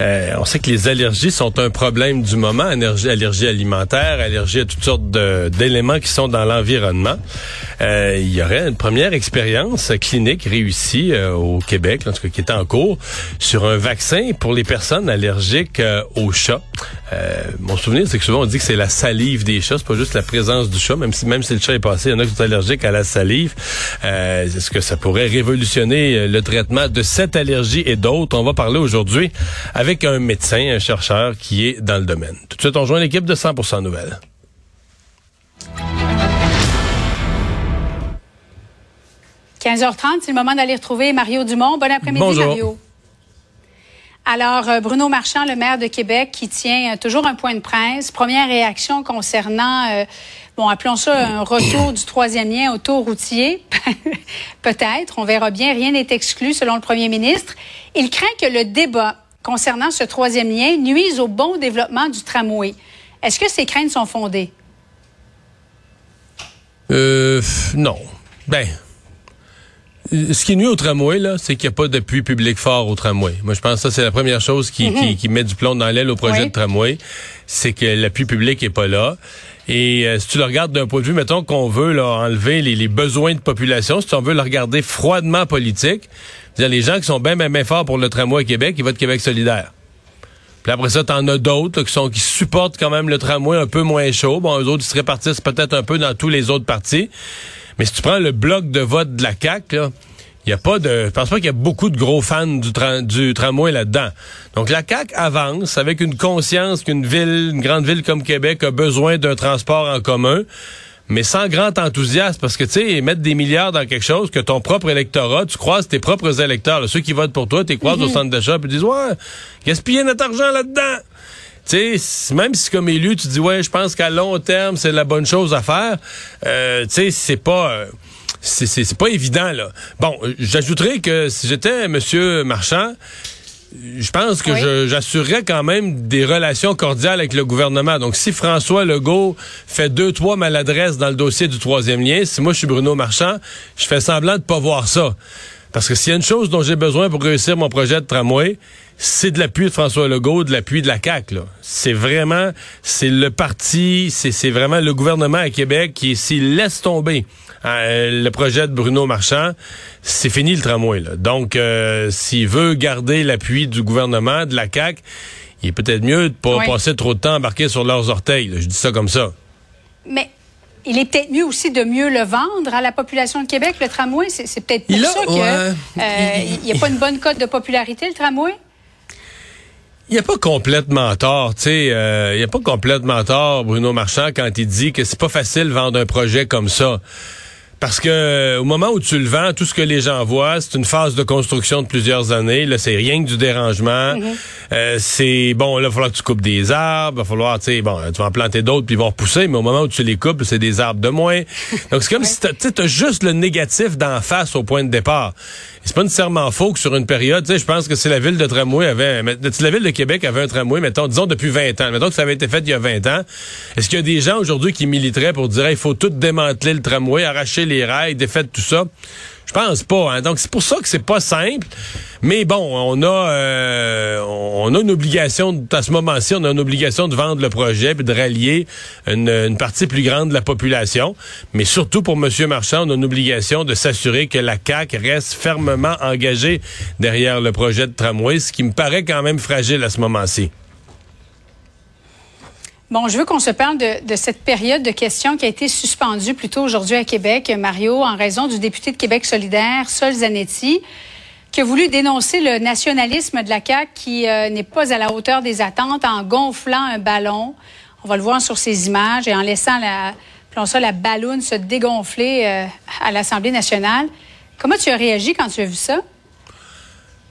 Euh, on sait que les allergies sont un problème du moment. Allergie, allergie alimentaire, allergie à toutes sortes d'éléments qui sont dans l'environnement. Euh, il y aurait une première expérience clinique réussie euh, au Québec, en tout cas qui est en cours, sur un vaccin pour les personnes allergiques euh, aux chats. mon souvenir, c'est que souvent on dit que c'est la salive des chats, c'est pas juste la présence du chat, même si même si le chat est passé, il y en a qui sont allergiques à la salive. Est-ce que ça pourrait révolutionner le traitement de cette allergie et d'autres? On va parler aujourd'hui avec un médecin, un chercheur qui est dans le domaine. Tout de suite, on rejoint l'équipe de 100% Nouvelles. 15h30, c'est le moment d'aller retrouver Mario Dumont. Bon après-midi, Mario. Alors, euh, Bruno Marchand, le maire de Québec, qui tient euh, toujours un point de presse. Première réaction concernant, euh, bon, appelons ça un retour du troisième lien autoroutier. Peut-être, on verra bien. Rien n'est exclu, selon le premier ministre. Il craint que le débat concernant ce troisième lien nuise au bon développement du tramway. Est-ce que ces craintes sont fondées? Euh, non. Ben, ce qui nuit au tramway, là, c'est qu'il n'y a pas d'appui public fort au tramway. Moi, je pense que ça, c'est la première chose qui, qui, mhm. met du plomb dans l'aile au projet de tramway. C'est que l'appui public est pas là. Et euh, si tu le regardes d'un point de vue, mettons qu'on veut là, enlever les, les, besoins de population, si on veut le regarder froidement politique, dire les gens qui sont bien, bien, bien forts pour le tramway à Québec, ils votent Québec solidaire. Puis après ça, t'en as d'autres qui sont qui supportent quand même le tramway un peu moins chaud. Bon, eux autres, ils se répartissent peut-être un peu dans tous les autres partis. Mais si tu prends le bloc de vote de la CAQ, il y a pas de, je pense pas qu'il y a beaucoup de gros fans du, du tramway là-dedans. Donc la CAQ avance avec une conscience qu'une ville, une grande ville comme Québec a besoin d'un transport en commun, mais sans grand enthousiasme parce que tu sais mettre des milliards dans quelque chose que ton propre électorat, tu croises tes propres électeurs, ceux qui votent pour toi, tu croises au mhm. centre d'achat puis disent ouais, gaspiller notre argent là-dedans. Tu sais, même si comme élu, tu dis ouais, je pense qu'à long terme, c'est la bonne chose à faire, euh, tu sais, c'est pas euh, c'est pas évident là. Bon, j'ajouterais que si j'étais monsieur Marchand, je pense que j'assurerais quand même des relations cordiales avec le gouvernement. Donc, si François Legault fait deux, trois maladresses dans le dossier du troisième lien, si moi je suis Bruno Marchand, je fais semblant de pas voir ça. Parce que s'il y a une chose dont j'ai besoin pour réussir mon projet de tramway, c'est de l'appui de François Legault, de l'appui de la CAQ. C'est vraiment, c'est le parti, c'est vraiment le gouvernement à Québec qui, s'il laisse tomber euh, le projet de Bruno Marchand, c'est fini le tramway. Là. Donc, euh, s'il veut garder l'appui du gouvernement, de la CAQ, il est peut-être mieux de pas passer trop de temps embarqué sur leurs orteils. Je dis ça comme ça. Mais il est peut-être mieux aussi de mieux le vendre à la population de Québec, le tramway. C'est peut-être pour ça qu'il euh, n'y a pas une bonne cote de popularité, le tramway? Il n'y a pas complètement tort, tu sais, euh, il n'y a pas complètement tort, Bruno Marchand, quand il dit que c'est pas facile vendre un projet comme ça. Parce que euh, au moment où tu le vends, tout ce que les gens voient, c'est une phase de construction de plusieurs années. Là, c'est rien que du dérangement. Mhm. euh, c'est bon, là, il va falloir que tu coupes des arbres, il va falloir, tu sais, bon, tu vas en planter d'autres puis ils vont repousser, mais au moment où tu les coupes, c'est des arbres de moins. Donc c'est comme si tu as juste le négatif d'en face au point de départ. C'est pas nécessairement faux que sur une période, je pense que si la ville de tramway avait, si la ville de Québec avait un tramway, mettons, disons depuis 20 ans, mettons que ça avait été fait il y a 20 ans, est-ce qu'il y a des gens aujourd'hui qui militeraient pour dire, il faut tout démanteler le tramway, arracher les rails, défaire tout ça? Je pense pas. Hein. Donc c'est pour ça que c'est pas simple. Mais bon, on a euh, on a une obligation à ce moment-ci, on a une obligation de vendre le projet et de rallier une, partie plus grande de la population. Mais surtout pour M. Marchand, on a une obligation de s'assurer que la CAC reste fermement engagée derrière le projet de tramway, ce qui me paraît quand même fragile à ce moment-ci. Bon, je veux qu'on se parle de, cette période de questions qui a été suspendue plus tôt aujourd'hui à Québec, Mario, en raison du député de Québec solidaire, Sol Zanetti, qui a voulu dénoncer le nationalisme de la CAQ qui euh, n'est pas à la hauteur des attentes en gonflant un ballon. On va le voir sur ces images et en laissant la, ça, la balloune se dégonfler euh, à l'Assemblée nationale. Comment tu as réagi quand tu as vu ça?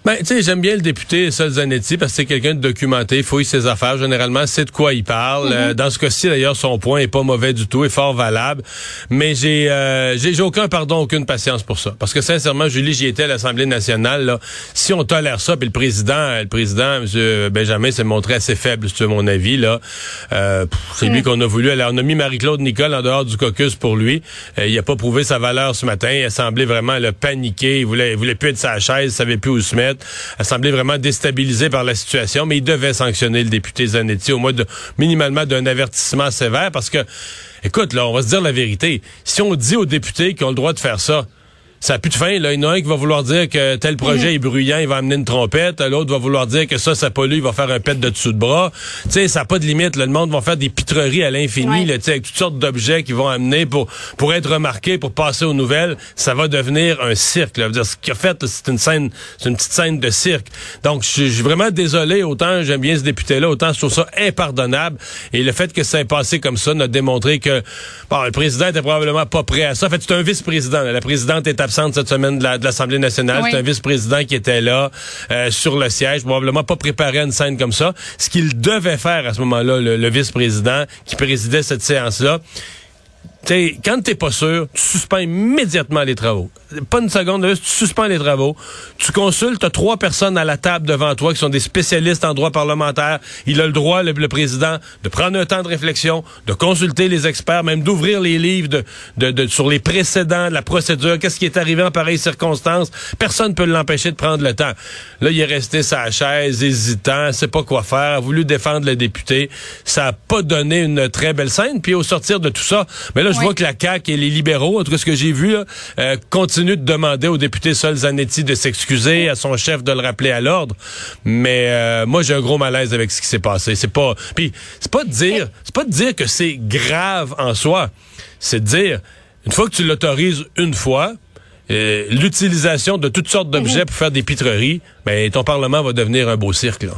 Ben, tu sais, j'aime bien le député Sol Zanetti parce que c'est quelqu'un de documenté, fouille ses affaires. Généralement, c'est de quoi il parle. Mm-hmm. Euh, dans ce cas-ci, d'ailleurs, son point est pas mauvais du tout, est fort valable. Mais j'ai, euh, j'ai, aucun pardon, aucune patience pour ça. Parce que sincèrement, Julie, j'y étais à l'Assemblée nationale. Là, si on tolère ça, puis le président, le président, M. Benjamin, s'est montré assez faible, c'est mon avis. Là, euh, c'est lui qu'on a voulu. Alors, on a mis Marie-Claude Nicole en dehors du caucus pour lui. Euh, il a pas prouvé sa valeur ce matin. Il a semblé vraiment le paniquer. Il voulait, il voulait plus être sa chaise, il savait plus où se mettre a semblé vraiment déstabilisé par la situation, mais il devait sanctionner le député Zanetti au moins minimalement d'un avertissement sévère parce que, écoute, là, on va se dire la vérité. Si on dit aux députés qu'ils ont le droit de faire ça, ça n'a plus de fin. Là. Il y en a un qui va vouloir dire que tel projet est bruyant, il va amener une trompette. L'autre va vouloir dire que ça, ça pollue, il va faire un pet de dessous de bras. Tu sais, ça n'a pas de limite. Le monde va faire des pitreries à l'infini, ouais. avec toutes sortes d'objets qui vont amener pour pour être remarqués, pour passer aux nouvelles. Ça va devenir un cirque. Là. Dire, ce qu'il a fait, c'est une scène, c'est une petite scène de cirque. Donc, je suis vraiment désolé. Autant j'aime bien ce député-là, autant je trouve ça impardonnable. Et le fait que ça ait passé comme ça n'a démontré que bon, le président était probablement pas prêt à ça. En fait, c'est un vice-président. La présidente est absente cette semaine de l'Assemblée nationale. C'est un vice-président qui était là euh, sur le siège, probablement pas préparé à une scène comme ça. Ce qu'il devait faire à ce moment-là, le vice-président qui présidait cette séance-là, T'sais, quand t'es pas sûr, tu suspends immédiatement les travaux. Pas une seconde, tu suspends les travaux. Tu consultes, trois personnes à la table devant toi qui sont des spécialistes en droit parlementaire. Il a le droit, le, président, de prendre un temps de réflexion, de consulter les experts, même d'ouvrir les livres de, de, de, sur les précédents de la procédure, qu'est-ce qui est arrivé en pareille circonstance. Personne ne peut l'empêcher de prendre le temps. Là, il est resté sa chaise, hésitant, sait pas quoi faire, a voulu défendre le député. Ça a pas donné une très belle scène. Puis au sortir de tout ça, mais là, je vois que la CAQ et les libéraux, en tout cas ce que j'ai vu, euh, continuent de demander au député Sol Zanetti de s'excuser, à son chef de le rappeler à l'ordre. Mais euh, moi, j'ai un gros malaise avec ce qui s'est passé. C'est pas, puis c'est pas de dire, c'est pas de dire que c'est grave en soi. C'est de dire, une fois que tu l'autorises une fois, euh, l'utilisation de toutes sortes d'objets mhm. pour faire des pitreries, ben ton Parlement va devenir un beau cirque. Là.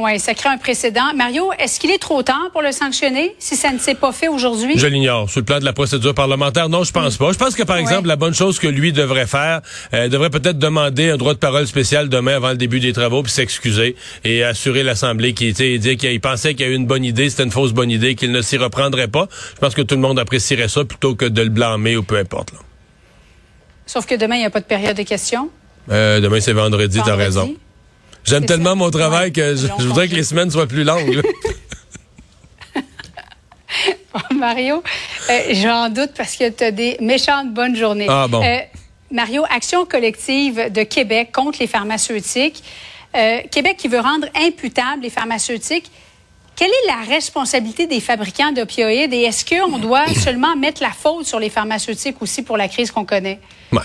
Oui, ça crée un précédent. Mario, est-ce qu'il est trop tard pour le sanctionner si ça ne s'est pas fait aujourd'hui? Je l'ignore. Sur le plan de la procédure parlementaire, non, je pense pas. Je pense que, par exemple, la bonne chose que lui devrait faire, euh, devrait peut-être demander un droit de parole spécial demain avant le début des travaux, puis s'excuser et assurer l'Assemblée qu'il était, dire qu'il pensait qu'il y a eu une bonne idée, c'était une fausse bonne idée, qu'il ne s'y reprendrait pas. Je pense que tout le monde apprécierait ça plutôt que de le blâmer ou peu importe. Sauf que demain, il n'y a pas de période de questions. Euh, demain, c'est vendredi, vendredi. t'as raison. J'aime tellement mon travail que je, voudrais que les semaines soient plus longues. Mario, euh, j'en doute parce que tu as des méchantes bonnes journées. Ah bon. Euh, Mario, Action collective de Québec contre les pharmaceutiques. Euh, Québec qui veut rendre imputables les pharmaceutiques. Quelle est la responsabilité des fabricants d'opioïdes et est-ce qu'on doit seulement mettre la faute sur les pharmaceutiques aussi pour la crise qu'on connaît? Ouais.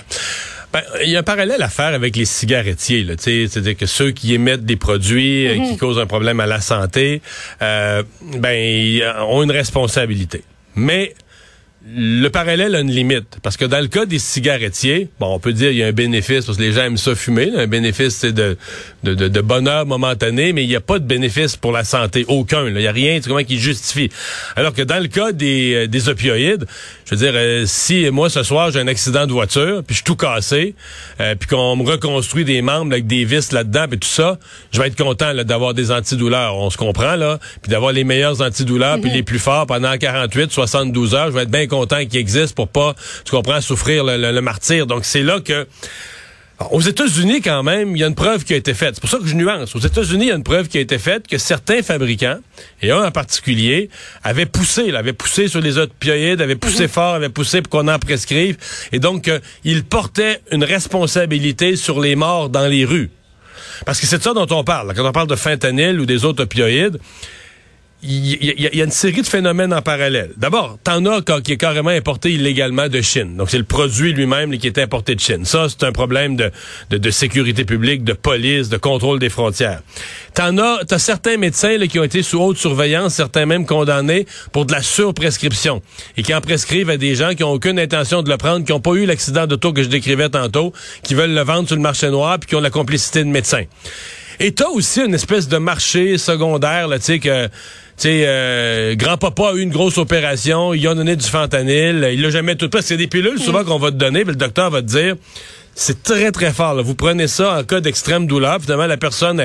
Ben, il y a un parallèle à faire avec les cigarettiers. C'est-à-dire que ceux qui émettent des produits euh, qui mhm. causent un problème à la santé, euh, ben, ont une responsabilité. Mais le parallèle a une limite. Parce que dans le cas des cigarettiers, bon, on peut dire qu'il y a un bénéfice, parce que les gens aiment ça fumer. un bénéfice, c'est de, de, de, bonheur momentané, mais il n'y a pas de bénéfice pour la santé. Aucun. Il n'y a rien comment, qui justifie. Alors que dans le cas des, euh, des opioïdes, je veux dire, euh, si moi, ce soir, j'ai un accident de voiture, puis je suis tout cassé, euh, puis qu'on me reconstruit des membres avec des vis là-dedans, puis tout ça, je vais être content d'avoir des antidouleurs. On se comprend, là. Puis d'avoir les meilleurs antidouleurs, puis mhm. les plus forts pendant 48, 72 heures. Je vais être bien content qu'il existe pour pas, tu comprends, souffrir le, martyr. Donc c'est là que aux États-Unis, quand même, il y a une preuve qui a été faite. C'est pour ça que je nuance. Aux États-Unis, il y a une preuve qui a été faite que certains fabricants, et un en particulier, avaient poussé, avaient poussé sur les opioïdes, avaient poussé mhm. fort, avaient poussé pour qu'on en prescrive. Et donc, euh, ils portaient une responsabilité sur les morts dans les rues. Parce que c'est de ça dont on parle. Quand on parle de fentanyl ou des autres opioïdes, il y, a une série de phénomènes en parallèle. D'abord, t'en as qui est carrément importé illégalement de Chine. Donc, c'est le produit lui-même qui est importé de Chine. Ça, c'est un problème de, de, sécurité publique, de police, de contrôle des frontières. T'en as, t'as certains médecins qui ont été sous haute surveillance, certains même condamnés pour de la surprescription et qui en prescrivent à des gens qui ont aucune intention de le prendre, qui n'ont pas eu l'accident d'auto que je décrivais tantôt, qui veulent le vendre sur le marché noir puis qui ont la complicité de médecins. Et t'as aussi une espèce de marché secondaire, là, tu sais, que tu sais, euh, grand-papa a eu une grosse opération, il a donné du fentanyl, il l'a jamais tout pris. C'est des pilules souvent qu'on va te donner, puis le docteur va te dire, c'est très, très fort. Vous prenez ça en cas d'extrême douleur. Finalement, la personne,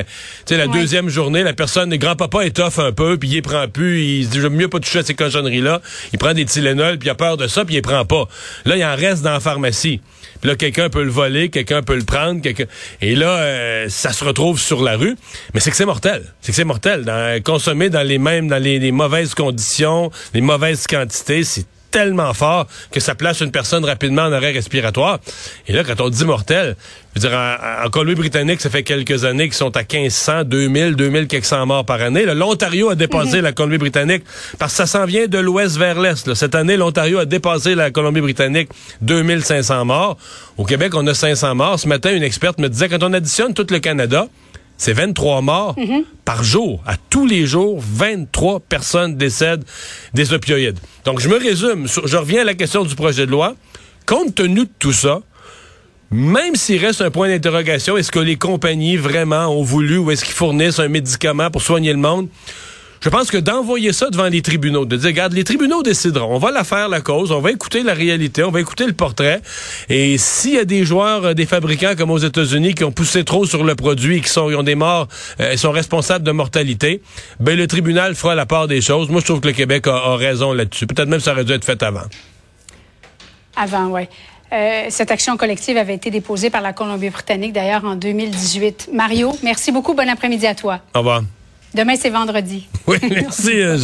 tu sais, la deuxième journée, la personne, grand-papa étoffe un peu, puis il prend plus. Il se dit, j'aime mieux pas toucher à ces cochonneries-là. Il prend des Tylenol, puis il a peur de ça, puis il prend pas. Là, il en reste dans la pharmacie. Puis là, quelqu'un peut le voler, quelqu'un peut le prendre, quelqu'un... Et là, euh, ça se retrouve sur la rue. Mais c'est que c'est mortel. C'est que c'est mortel. Dans, consommer dans les mêmes, dans les mauvaises conditions, les mauvaises quantités, c'est tellement fort que ça place une personne rapidement en arrêt respiratoire. Et là, quand on dit mortel, je veux dire, en, Colombie-Britannique, ça fait quelques années qu'ils sont à 1500, 2000, 2000 quelques morts par année. L'Ontario a dépassé mhm. la Colombie-Britannique parce que ça s'en vient de l'ouest vers l'est. Cette année, l'Ontario a dépassé la Colombie-Britannique, 2500 morts. Au Québec, on a 500 morts. Ce matin, une experte me disait, quand on additionne tout le Canada, c'est 23 morts mhm. par jour. À tous les jours, 23 personnes décèdent des opioïdes. Donc, je me résume. Je reviens à la question du projet de loi. Compte tenu de tout ça, même s'il reste un point d'interrogation, est-ce que les compagnies vraiment ont voulu ou est-ce qu'ils fournissent un médicament pour soigner le monde? Je pense que d'envoyer ça devant les tribunaux, de dire, regarde, les tribunaux décideront. On va la faire, la cause. On va écouter la réalité. On va écouter le portrait. Et s'il y a des joueurs, euh, des fabricants comme aux États-Unis qui ont poussé trop sur le produit et qui sont, ont des morts, euh, sont responsables de mortalité, ben, le tribunal fera la part des choses. Moi, je trouve que le Québec a, raison là-dessus. Peut-être même ça aurait dû être fait avant. Avant, oui. Euh, cette action collective avait été déposée par la Colombie-Britannique, d'ailleurs, en 2018. Mario, merci beaucoup. Bon après-midi à toi. Au revoir. Demain, c'est vendredi. Oui, merci. Euh,